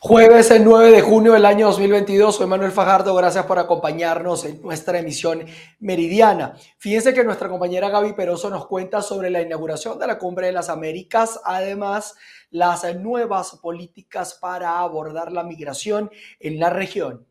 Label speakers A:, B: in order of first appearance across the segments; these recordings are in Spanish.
A: Jueves el 9 de junio del año 2022, soy Manuel Fajardo, gracias por acompañarnos en nuestra emisión meridiana. Fíjense que nuestra compañera Gaby Peroso nos cuenta sobre la inauguración de la Cumbre de las Américas, además las nuevas políticas para abordar la migración en la región.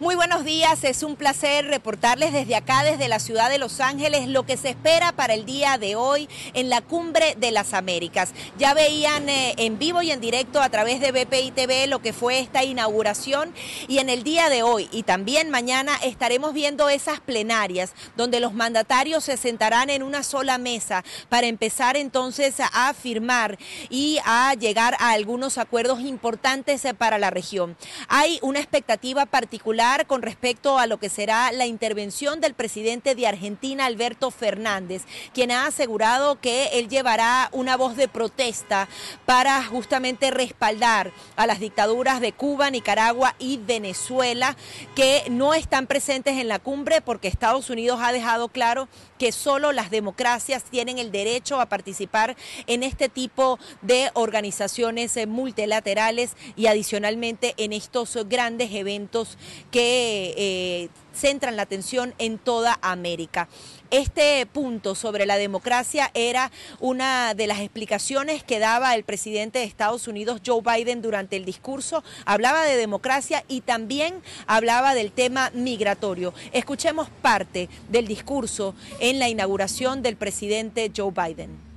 B: Muy buenos días, es un placer reportarles desde acá, desde la ciudad de Los Ángeles, lo que se espera para el día de hoy en la Cumbre de las Américas. Ya veían eh, en vivo y en directo a través de BPI TV lo que fue esta inauguración y en el día de hoy y también mañana estaremos viendo esas plenarias donde los mandatarios se sentarán en una sola mesa para empezar entonces a firmar y a llegar a algunos acuerdos importantes eh, para la región. Hay una expectativa particular con respecto a lo que será la intervención del presidente de Argentina, Alberto Fernández, quien ha asegurado que él llevará una voz de protesta para justamente respaldar a las dictaduras de Cuba, Nicaragua y Venezuela, que no están presentes en la cumbre porque Estados Unidos ha dejado claro que solo las democracias tienen el derecho a participar en este tipo de organizaciones eh, multilaterales y adicionalmente en estos grandes eventos que eh, centran la atención en toda América. Este punto sobre la democracia era una de las explicaciones que daba el presidente de Estados Unidos, Joe Biden, durante el discurso. Hablaba de democracia y también hablaba del tema migratorio. Escuchemos parte del discurso en la inauguración del presidente Joe Biden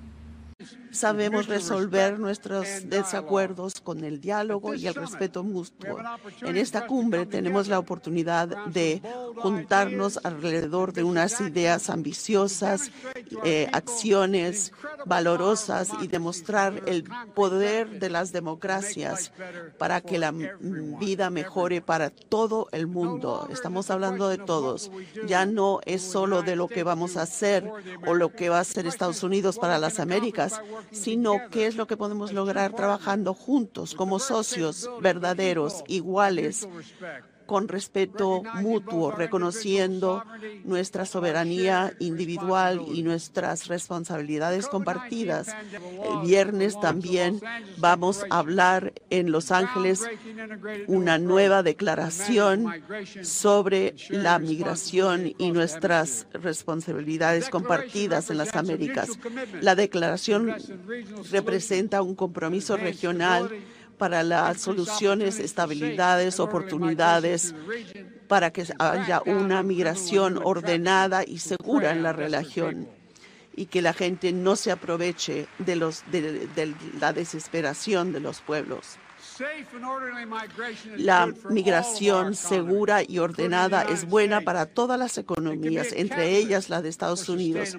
C: sabemos resolver nuestros desacuerdos con el diálogo y el respeto mutuo. En esta cumbre tenemos la oportunidad de juntarnos alrededor de unas ideas ambiciosas, eh, acciones valorosas y demostrar el poder de las democracias para que la vida mejore para todo el mundo. Estamos hablando de todos. Ya no es solo de lo que vamos a hacer o lo que va a hacer Estados Unidos para las Américas, sino qué es lo que podemos lograr trabajando juntos como socios verdaderos, iguales, con respeto mutuo, reconociendo nuestra soberanía individual y nuestras responsabilidades compartidas. El viernes también vamos a hablar en Los Ángeles una nueva declaración sobre la migración y nuestras responsabilidades compartidas en las Américas. La declaración representa un compromiso regional para las soluciones, estabilidades, oportunidades, para que haya una migración ordenada y segura en la región y que la gente no se aproveche de, los, de la desesperación de los pueblos. La migración segura y ordenada es buena para todas las economías, entre ellas la de Estados Unidos.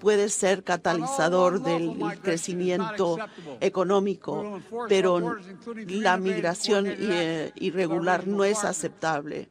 C: Puede ser catalizador del crecimiento económico, pero la migración eh, irregular no es aceptable.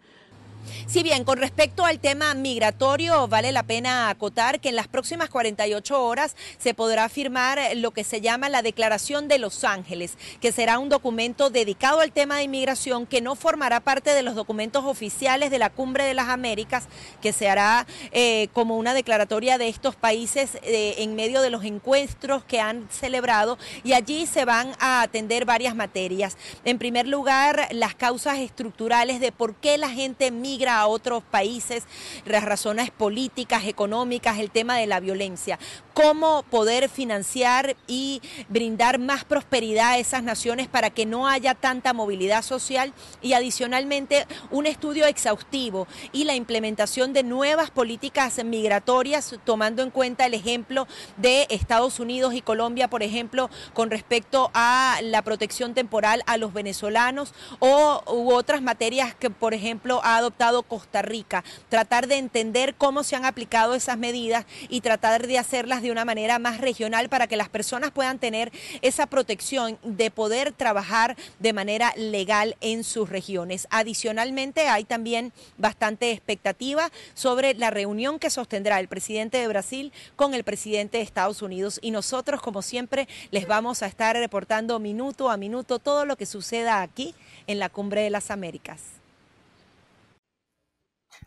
B: Si bien con respecto al tema migratorio, vale la pena acotar que en las próximas 48 horas se podrá firmar lo que se llama la Declaración de Los Ángeles, que será un documento dedicado al tema de inmigración que no formará parte de los documentos oficiales de la Cumbre de las Américas, que se hará eh, como una declaratoria de estos países eh, en medio de los encuentros que han celebrado y allí se van a atender varias materias. En primer lugar, las causas estructurales de por qué la gente migra a otros países, las razones políticas, económicas, el tema de la violencia. Cómo poder financiar y brindar más prosperidad a esas naciones para que no haya tanta movilidad social. Y adicionalmente un estudio exhaustivo y la implementación de nuevas políticas migratorias tomando en cuenta el ejemplo de Estados Unidos y Colombia, por ejemplo, con respecto a la protección temporal a los venezolanos o u otras materias que, por ejemplo, ha adoptado Costa Rica, tratar de entender cómo se han aplicado esas medidas y tratar de hacerlas de una manera más regional para que las personas puedan tener esa protección de poder trabajar de manera legal en sus regiones. Adicionalmente, hay también bastante expectativa sobre la reunión que sostendrá el presidente de Brasil con el presidente de Estados Unidos y nosotros, como siempre, les vamos a estar reportando minuto a minuto todo lo que suceda aquí en la Cumbre de las Américas.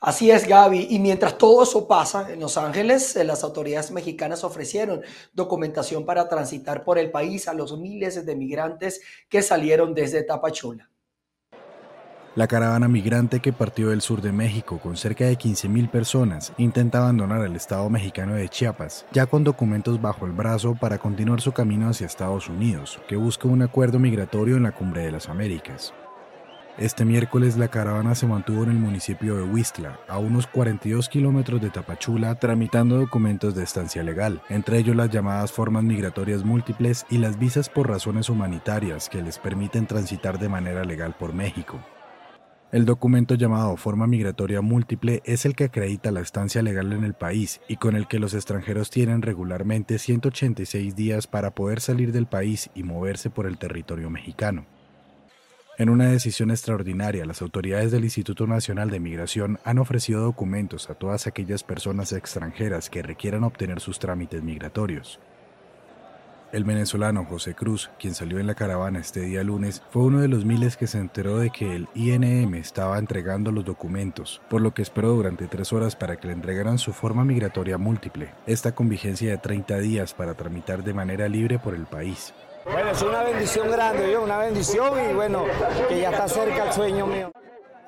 A: Así es, Gaby. Y mientras todo eso pasa en Los Ángeles, eh, las autoridades mexicanas ofrecieron documentación para transitar por el país a los miles de migrantes que salieron desde Tapachula.
D: La caravana migrante que partió del sur de México con cerca de 15.000 personas intenta abandonar el estado mexicano de Chiapas, ya con documentos bajo el brazo para continuar su camino hacia Estados Unidos, que busca un acuerdo migratorio en la Cumbre de las Américas. Este miércoles la caravana se mantuvo en el municipio de Huistla, a unos 42 kilómetros de Tapachula, tramitando documentos de estancia legal, entre ellos las llamadas formas migratorias múltiples y las visas por razones humanitarias que les permiten transitar de manera legal por México. El documento llamado Forma Migratoria Múltiple es el que acredita la estancia legal en el país y con el que los extranjeros tienen regularmente 186 días para poder salir del país y moverse por el territorio mexicano. En una decisión extraordinaria, las autoridades del Instituto Nacional de Migración han ofrecido documentos a todas aquellas personas extranjeras que requieran obtener sus trámites migratorios. El venezolano José Cruz, quien salió en la caravana este día lunes, fue uno de los miles que se enteró de que el INM estaba entregando los documentos, por lo que esperó durante tres horas para que le entregaran su forma migratoria múltiple, esta con vigencia de 30 días para tramitar de manera libre por el país.
E: Bueno, es una bendición grande, yo, una bendición y bueno, que ya está cerca el sueño mío.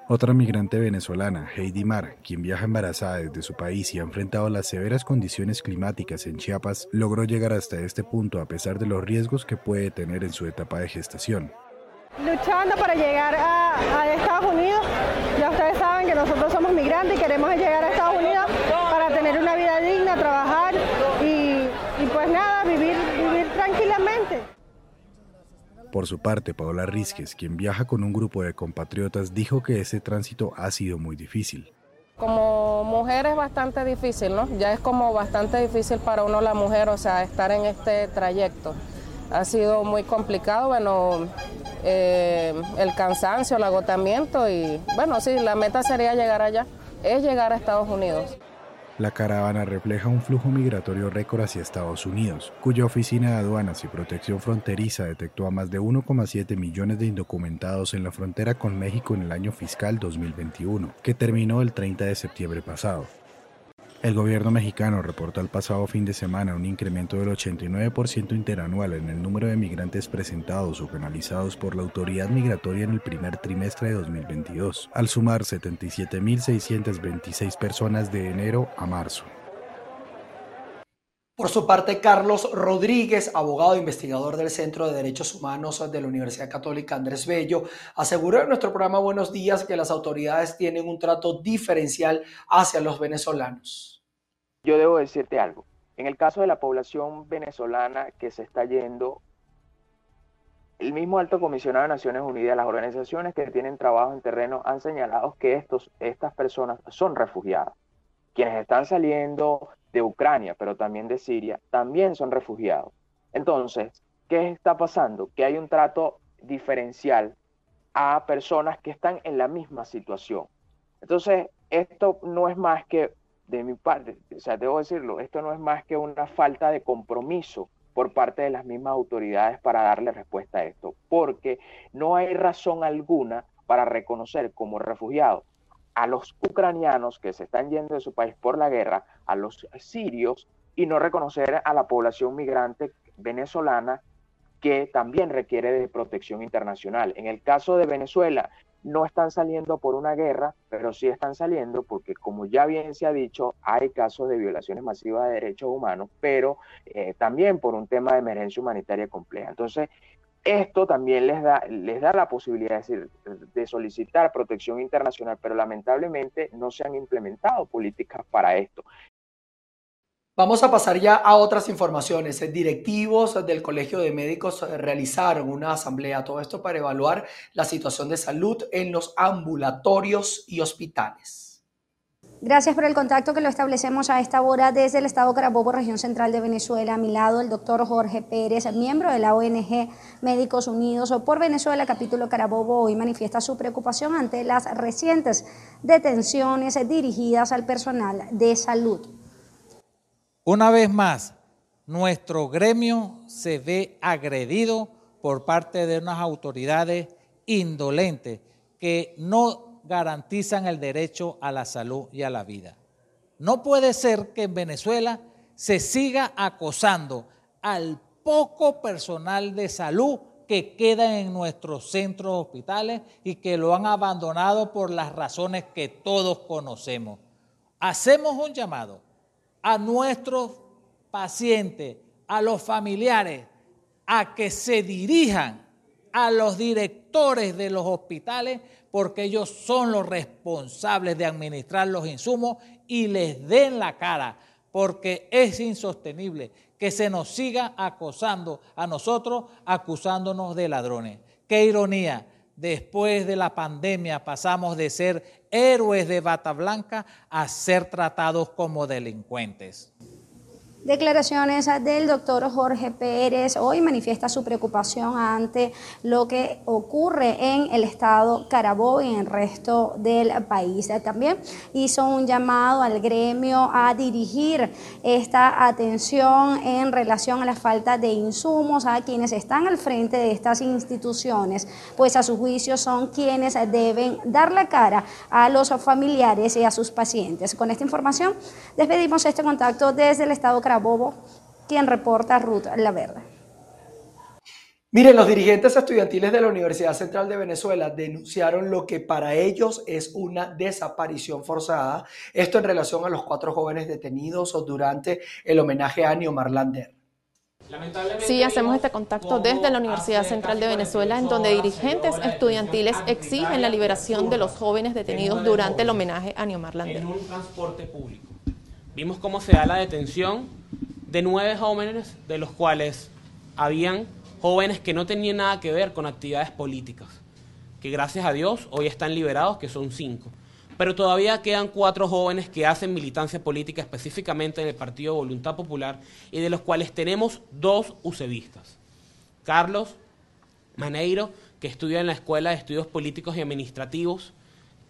D: Otra migrante venezolana, Heidi Mar, quien viaja embarazada desde su país y ha enfrentado las severas condiciones climáticas en Chiapas, logró llegar hasta este punto a pesar de los riesgos que puede tener en su etapa de gestación.
F: Luchando para llegar a, Estados Unidos, ya ustedes saben que nosotros somos migrantes y queremos llegar a Estados Unidos para tener una vida digna, trabajar y, y pues nada, vivir, vivir tranquilamente.
D: Por su parte, Paola Rizquez, quien viaja con un grupo de compatriotas, dijo que ese tránsito ha sido muy difícil.
G: Como mujer es bastante difícil, ¿no? Ya es como bastante difícil para uno la mujer, o sea, estar en este trayecto. Ha sido muy complicado, bueno, eh, el cansancio, el agotamiento y bueno, sí, la meta sería llegar allá, es llegar a Estados Unidos.
D: La caravana refleja un flujo migratorio récord hacia Estados Unidos, cuya Oficina de Aduanas y Protección Fronteriza detectó a más de 1,7 millones de indocumentados en la frontera con México en el año fiscal 2021, que terminó el 30 de septiembre pasado. El gobierno mexicano reportó el pasado fin de semana un incremento del 89% interanual en el número de migrantes presentados o canalizados por la autoridad migratoria en el primer trimestre de 2022, al sumar 77.626 personas de enero a marzo.
A: Por su parte, Carlos Rodríguez, abogado e investigador del Centro de Derechos Humanos de la Universidad Católica Andrés Bello, aseguró en nuestro programa Buenos Días que las autoridades tienen un trato diferencial hacia los venezolanos.
H: Yo debo decirte algo. En el caso de la población venezolana que se está yendo, el mismo alto comisionado de Naciones Unidas, las organizaciones que tienen trabajo en terreno han señalado que estos, estas personas son refugiadas. Quienes están saliendo de Ucrania, pero también de Siria, también son refugiados. Entonces, ¿qué está pasando? Que hay un trato diferencial a personas que están en la misma situación. Entonces, esto no es más que de mi parte, o sea, debo decirlo, esto no es más que una falta de compromiso por parte de las mismas autoridades para darle respuesta a esto, porque no hay razón alguna para reconocer como refugiados a los ucranianos que se están yendo de su país por la guerra, a los sirios, y no reconocer a la población migrante venezolana que también requiere de protección internacional. En el caso de Venezuela, no están saliendo por una guerra, pero sí están saliendo porque, como ya bien se ha dicho, hay casos de violaciones masivas de derechos humanos, pero eh, también por un tema de emergencia humanitaria compleja. Entonces, esto también les da, les da la posibilidad de, de solicitar protección internacional, pero lamentablemente no se han implementado políticas para esto.
A: Vamos a pasar ya a otras informaciones. Directivos del Colegio de Médicos realizaron una asamblea, todo esto para evaluar la situación de salud en los ambulatorios y hospitales.
I: Gracias por el contacto que lo establecemos a esta hora desde el Estado Carabobo, región central de Venezuela. A mi lado, el doctor Jorge Pérez, miembro de la ONG Médicos Unidos por Venezuela, capítulo Carabobo, hoy manifiesta su preocupación ante las recientes detenciones dirigidas al personal de salud.
J: Una vez más, nuestro gremio se ve agredido por parte de unas autoridades indolentes que no garantizan el derecho a la salud y a la vida. No puede ser que en Venezuela se siga acosando al poco personal de salud que queda en nuestros centros hospitales y que lo han abandonado por las razones que todos conocemos. Hacemos un llamado a nuestros pacientes, a los familiares, a que se dirijan a los directores de los hospitales porque ellos son los responsables de administrar los insumos y les den la cara, porque es insostenible que se nos siga acosando a nosotros, acusándonos de ladrones. Qué ironía, después de la pandemia pasamos de ser héroes de bata blanca a ser tratados como delincuentes.
I: Declaraciones del doctor Jorge Pérez hoy manifiesta su preocupación ante lo que ocurre en el estado Carabobo y en el resto del país. También hizo un llamado al gremio a dirigir esta atención en relación a la falta de insumos a quienes están al frente de estas instituciones, pues a su juicio son quienes deben dar la cara a los familiares y a sus pacientes. Con esta información despedimos este contacto desde el estado Carabobo Bobo, quien reporta Ruth La Verde.
A: Miren, los dirigentes estudiantiles de la Universidad Central de Venezuela denunciaron lo que para ellos es una desaparición forzada. Esto en relación a los cuatro jóvenes detenidos durante el homenaje a Niomar Lander.
K: Sí, hacemos este contacto desde la Universidad Central de Venezuela, en donde dirigentes estudiantiles exigen la liberación de los jóvenes detenidos durante el homenaje a Niomar Lander.
L: En un transporte público. Vimos cómo se da la detención de nueve jóvenes, de los cuales habían jóvenes que no tenían nada que ver con actividades políticas, que gracias a Dios hoy están liberados, que son cinco. Pero todavía quedan cuatro jóvenes que hacen militancia política específicamente en el Partido Voluntad Popular y de los cuales tenemos dos usevistas. Carlos Maneiro, que estudia en la Escuela de Estudios Políticos y Administrativos,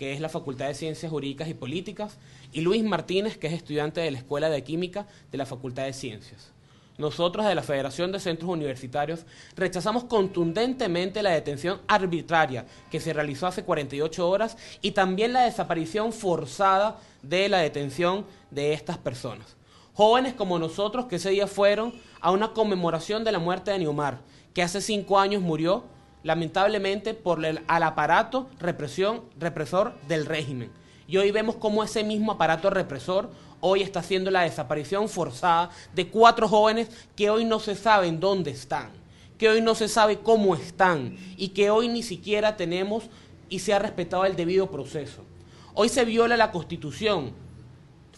L: que es la Facultad de Ciencias Jurídicas y Políticas, y Luis Martínez, que es estudiante de la Escuela de Química de la Facultad de Ciencias. Nosotros de la Federación de Centros Universitarios rechazamos contundentemente la detención arbitraria que se realizó hace 48 horas y también la desaparición forzada de la detención de estas personas. Jóvenes como nosotros que ese día fueron a una conmemoración de la muerte de Neumar, que hace cinco años murió lamentablemente por el al aparato represión, represor del régimen. Y hoy vemos cómo ese mismo aparato represor hoy está haciendo la desaparición forzada de cuatro jóvenes que hoy no se saben dónde están, que hoy no se sabe cómo están y que hoy ni siquiera tenemos y se ha respetado el debido proceso. Hoy se viola la constitución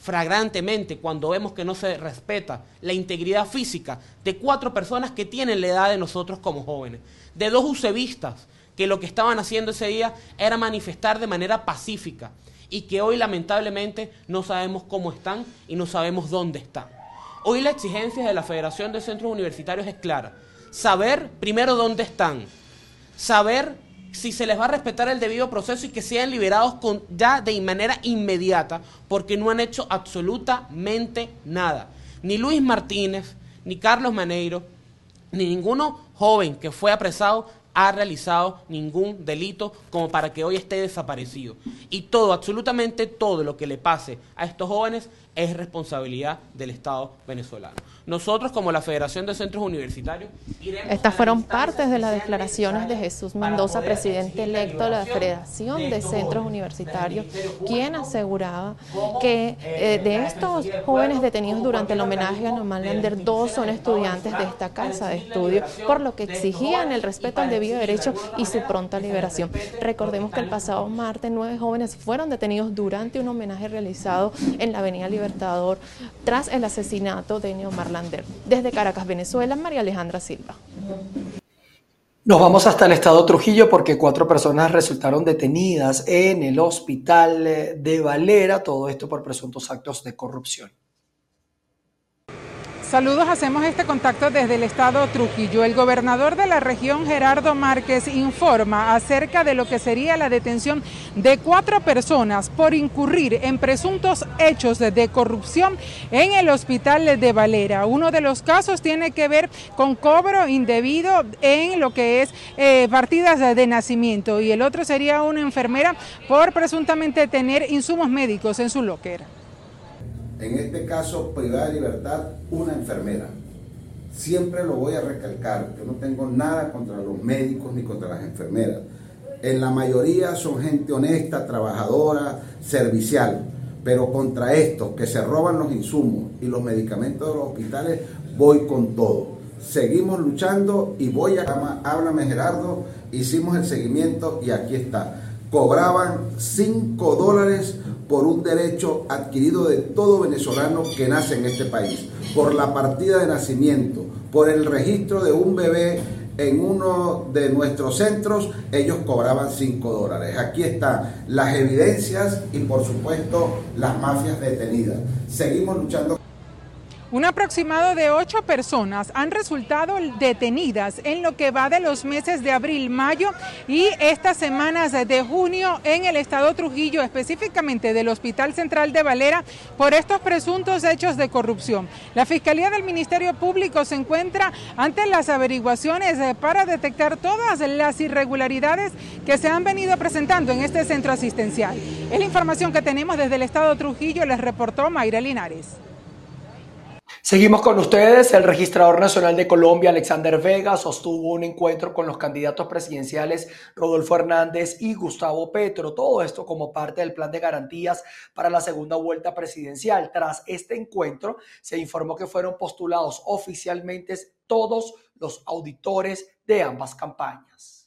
L: fragrantemente cuando vemos que no se respeta la integridad física de cuatro personas que tienen la edad de nosotros como jóvenes de dos usevistas que lo que estaban haciendo ese día era manifestar de manera pacífica y que hoy lamentablemente no sabemos cómo están y no sabemos dónde están. Hoy la exigencia de la Federación de Centros Universitarios es clara. Saber primero dónde están, saber si se les va a respetar el debido proceso y que sean liberados con, ya de manera inmediata, porque no han hecho absolutamente nada. Ni Luis Martínez, ni Carlos Maneiro, ni ninguno joven que fue apresado ha realizado ningún delito como para que hoy esté desaparecido. Y todo, absolutamente todo lo que le pase a estos jóvenes es responsabilidad del Estado venezolano. Nosotros, como la Federación de Centros Universitarios,
K: Estas fueron partes de las declaraciones de Jesús Mendoza, presidente electo de la Federación de Centros Universitarios, quien aseguraba que eh, de estos jóvenes detenidos durante el homenaje a Norman Lander, dos son estudiantes de esta casa de estudio, por lo que exigían el respeto al debido derecho y su pronta liberación. Recordemos que el pasado martes nueve jóvenes fueron detenidos durante un homenaje realizado en la Avenida Libertador tras el asesinato de Neomar Lander. Desde Caracas, Venezuela, María Alejandra Silva.
A: Nos vamos hasta el estado Trujillo porque cuatro personas resultaron detenidas en el hospital de Valera, todo esto por presuntos actos de corrupción.
M: Saludos, hacemos este contacto desde el estado Trujillo. El gobernador de la región, Gerardo Márquez, informa acerca de lo que sería la detención de cuatro personas por incurrir en presuntos hechos de corrupción en el hospital de Valera. Uno de los casos tiene que ver con cobro indebido en lo que es eh, partidas de nacimiento y el otro sería una enfermera por presuntamente tener insumos médicos en su locker
N: en este caso privada de libertad, una enfermera. Siempre lo voy a recalcar, yo no tengo nada contra los médicos ni contra las enfermeras. En la mayoría son gente honesta, trabajadora, servicial, pero contra estos que se roban los insumos y los medicamentos de los hospitales, voy con todo. Seguimos luchando y voy a... Háblame Gerardo, hicimos el seguimiento y aquí está. Cobraban 5 dólares por un derecho adquirido de todo venezolano que nace en este país, por la partida de nacimiento, por el registro de un bebé en uno de nuestros centros, ellos cobraban 5 dólares. Aquí están las evidencias y por supuesto las mafias detenidas. Seguimos luchando.
M: Un aproximado de ocho personas han resultado detenidas en lo que va de los meses de abril, mayo y estas semanas de junio en el estado Trujillo, específicamente del Hospital Central de Valera, por estos presuntos hechos de corrupción. La Fiscalía del Ministerio Público se encuentra ante las averiguaciones eh, para detectar todas las irregularidades que se han venido presentando en este centro asistencial. Es la información que tenemos desde el estado Trujillo, les reportó Mayra Linares.
A: Seguimos con ustedes. El registrador nacional de Colombia, Alexander Vega, sostuvo un encuentro con los candidatos presidenciales Rodolfo Hernández y Gustavo Petro. Todo esto como parte del plan de garantías para la segunda vuelta presidencial. Tras este encuentro, se informó que fueron postulados oficialmente todos los auditores de ambas campañas.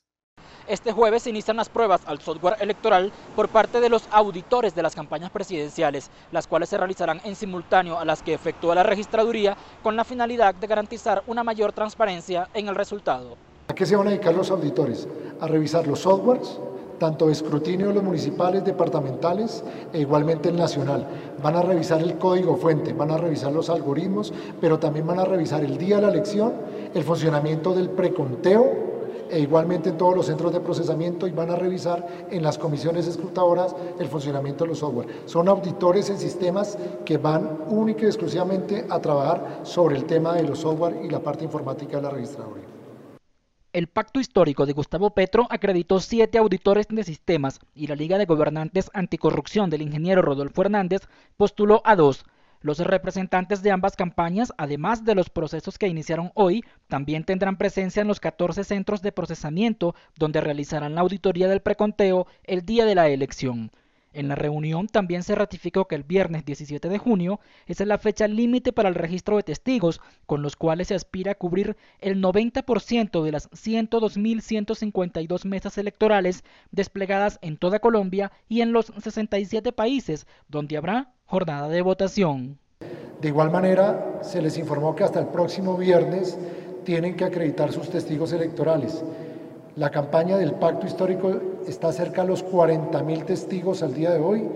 O: Este jueves se inician las pruebas al software electoral por parte de los auditores de las campañas presidenciales, las cuales se realizarán en simultáneo a las que efectúa la registraduría con la finalidad de garantizar una mayor transparencia en el resultado.
P: ¿A qué se van a dedicar los auditores? A revisar los softwares, tanto escrutinio de los municipales, departamentales e igualmente el nacional. Van a revisar el código fuente, van a revisar los algoritmos, pero también van a revisar el día de la elección, el funcionamiento del preconteo e igualmente en todos los centros de procesamiento y van a revisar en las comisiones escrutadoras el funcionamiento de los software. Son auditores en sistemas que van única y exclusivamente a trabajar sobre el tema de los software y la parte informática de la registraduría.
O: El pacto histórico de Gustavo Petro acreditó siete auditores de sistemas y la Liga de Gobernantes Anticorrupción del ingeniero Rodolfo Hernández postuló a dos, los representantes de ambas campañas, además de los procesos que iniciaron hoy, también tendrán presencia en los 14 centros de procesamiento donde realizarán la auditoría del preconteo el día de la elección. En la reunión también se ratificó que el viernes 17 de junio es la fecha límite para el registro de testigos, con los cuales se aspira a cubrir el 90% de las 102.152 mesas electorales desplegadas en toda Colombia y en los 67 países donde habrá jornada de votación.
P: De igual manera, se les informó que hasta el próximo viernes tienen que acreditar sus testigos electorales. La campaña del pacto histórico está cerca de los 40.000 testigos al día de hoy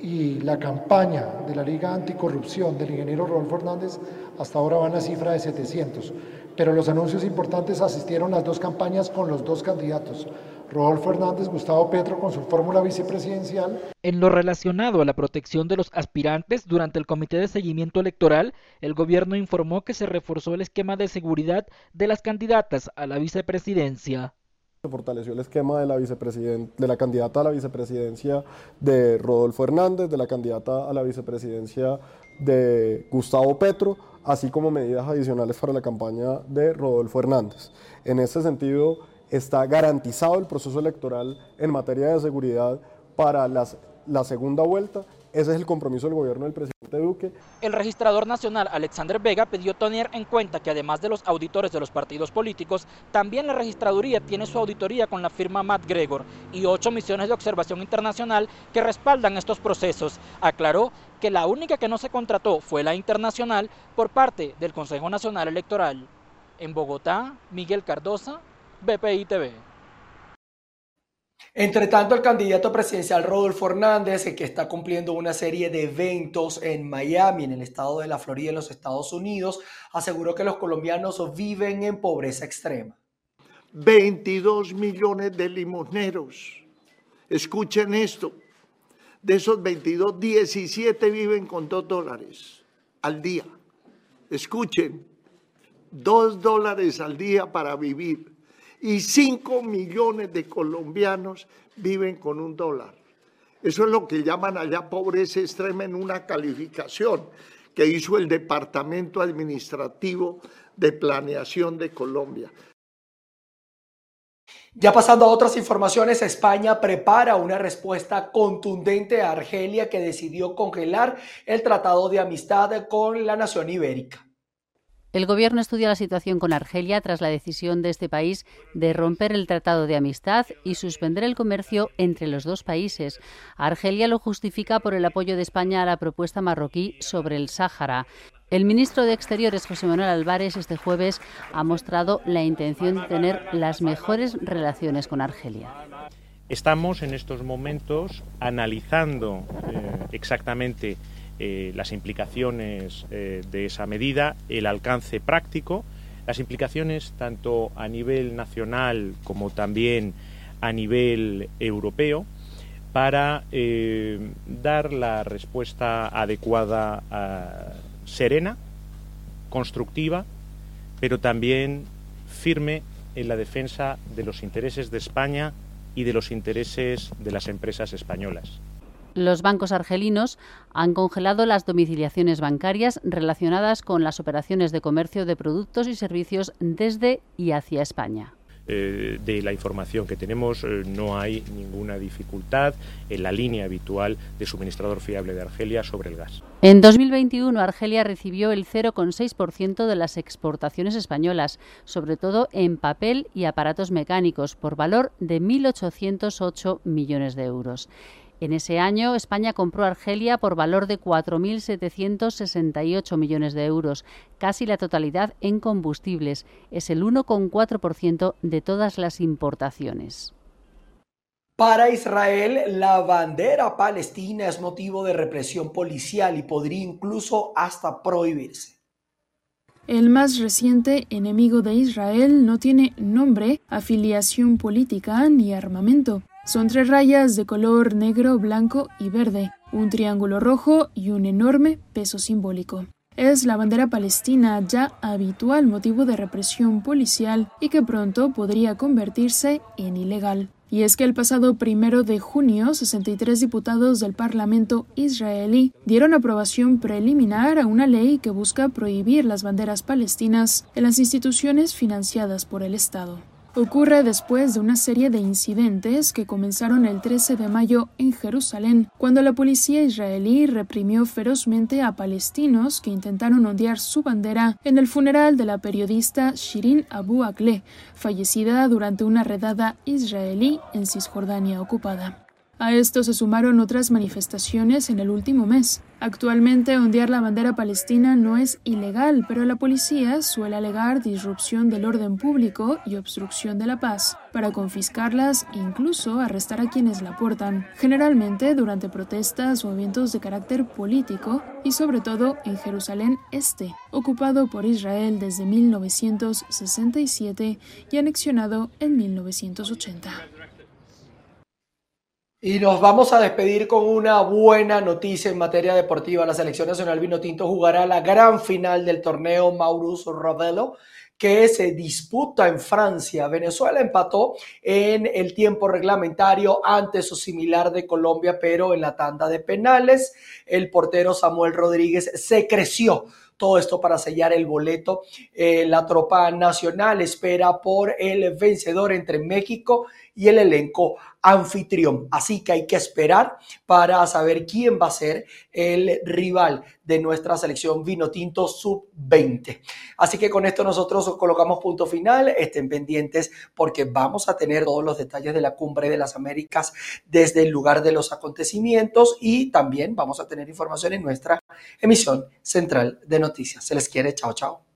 P: y la campaña de la Liga Anticorrupción del ingeniero Rodolfo Hernández hasta ahora va en la cifra de 700. Pero los anuncios importantes asistieron las dos campañas con los dos candidatos, Rodolfo Hernández, Gustavo Petro con su fórmula vicepresidencial.
O: En lo relacionado a la protección de los aspirantes, durante el Comité de Seguimiento Electoral, el gobierno informó que se reforzó el esquema de seguridad de las candidatas a la vicepresidencia.
Q: Se fortaleció el esquema de la, de la candidata a la vicepresidencia de Rodolfo Hernández, de la candidata a la vicepresidencia de Gustavo Petro, así como medidas adicionales para la campaña de Rodolfo Hernández. En este sentido, está garantizado el proceso electoral en materia de seguridad para la segunda vuelta. Ese es el compromiso del gobierno del presidente Duque.
O: El registrador nacional Alexander Vega pidió tener en cuenta que además de los auditores de los partidos políticos, también la registraduría tiene su auditoría con la firma Matt Gregor y ocho misiones de observación internacional que respaldan estos procesos. Aclaró que la única que no se contrató fue la internacional por parte del Consejo Nacional Electoral. En Bogotá, Miguel Cardosa, BPI TV.
A: Entre tanto, el candidato presidencial Rodolfo Hernández, que está cumpliendo una serie de eventos en Miami, en el estado de la Florida, en los Estados Unidos, aseguró que los colombianos viven en pobreza extrema.
R: 22 millones de limosneros. Escuchen esto. De esos 22, 17 viven con 2 dólares al día. Escuchen, 2 dólares al día para vivir y 5 millones de colombianos viven con un dólar. Eso es lo que llaman allá pobreza extrema en una calificación que hizo el Departamento Administrativo de Planeación de Colombia.
A: Ya pasando a otras informaciones, España prepara una respuesta contundente a Argelia que decidió congelar el tratado de amistad con la nación ibérica.
S: El Gobierno estudia la situación con Argelia tras la decisión de este país de romper el Tratado de Amistad y suspender el comercio entre los dos países. Argelia lo justifica por el apoyo de España a la propuesta marroquí sobre el Sáhara. El ministro de Exteriores, José Manuel Álvarez, este jueves ha mostrado la intención de tener las mejores relaciones con Argelia.
T: Estamos en estos momentos analizando eh, exactamente eh, las implicaciones eh, de esa medida, el alcance práctico, las implicaciones tanto a nivel nacional como también a nivel europeo para eh, dar la respuesta adecuada, serena, constructiva, pero también firme en la defensa de los intereses de España y de los intereses de las empresas españolas.
S: Los bancos argelinos han congelado las domiciliaciones bancarias relacionadas con las operaciones de comercio de productos y servicios desde y hacia España
T: eh, de la información que tenemos eh, no hay ninguna dificultad en la línea habitual de suministrador fiable de Argelia sobre el gas.
S: En 2021 Argelia recibió el 0,6% de las exportaciones españolas, sobre todo en papel y aparatos mecánicos, por valor de 1.808 millones de euros. En ese año, España compró Argelia por valor de 4.768 millones de euros, casi la totalidad en combustibles. Es el 1,4% de todas las importaciones.
A: Para Israel, la bandera palestina es motivo de represión policial y podría incluso hasta prohibirse.
U: El más reciente enemigo de Israel no tiene nombre, afiliación política ni armamento. Son tres rayas de color negro, blanco y verde, un triángulo rojo y un enorme peso simbólico. Es la bandera palestina ya habitual motivo de represión policial y que pronto podría convertirse en ilegal. Y es que el pasado primero de junio, 63 diputados del Parlamento israelí dieron aprobación preliminar a una ley que busca prohibir las banderas palestinas en las instituciones financiadas por el Estado. Ocurre después de una serie de incidentes que comenzaron el 13 de mayo en Jerusalén, cuando la policía israelí reprimió ferozmente a palestinos que intentaron ondear su bandera en el funeral de la periodista Shirin Abu Akleh, fallecida durante una redada israelí en Cisjordania ocupada. A esto se sumaron otras manifestaciones en el último mes. Actualmente ondear la bandera palestina no es ilegal, pero la policía suele alegar disrupción del orden público y obstrucción de la paz para confiscarlas e incluso arrestar a quienes la portan, generalmente durante protestas o eventos de carácter político y sobre todo en Jerusalén Este, ocupado por Israel desde 1967 y anexionado en 1980.
A: Y nos vamos a despedir con una buena noticia en materia deportiva. La selección nacional Vino Tinto jugará la gran final del torneo Maurus Rodello que se disputa en Francia. Venezuela empató en el tiempo reglamentario ante su similar de Colombia, pero en la tanda de penales el portero Samuel Rodríguez se creció todo esto para sellar el boleto. Eh, la tropa nacional espera por el vencedor entre México y el elenco anfitrión. Así que hay que esperar para saber quién va a ser el rival de nuestra selección vino tinto sub-20. Así que con esto nosotros colocamos punto final. Estén pendientes porque vamos a tener todos los detalles de la cumbre de las Américas desde el lugar de los acontecimientos y también vamos a tener información en nuestra emisión central de noticias. Se les quiere. Chao, chao.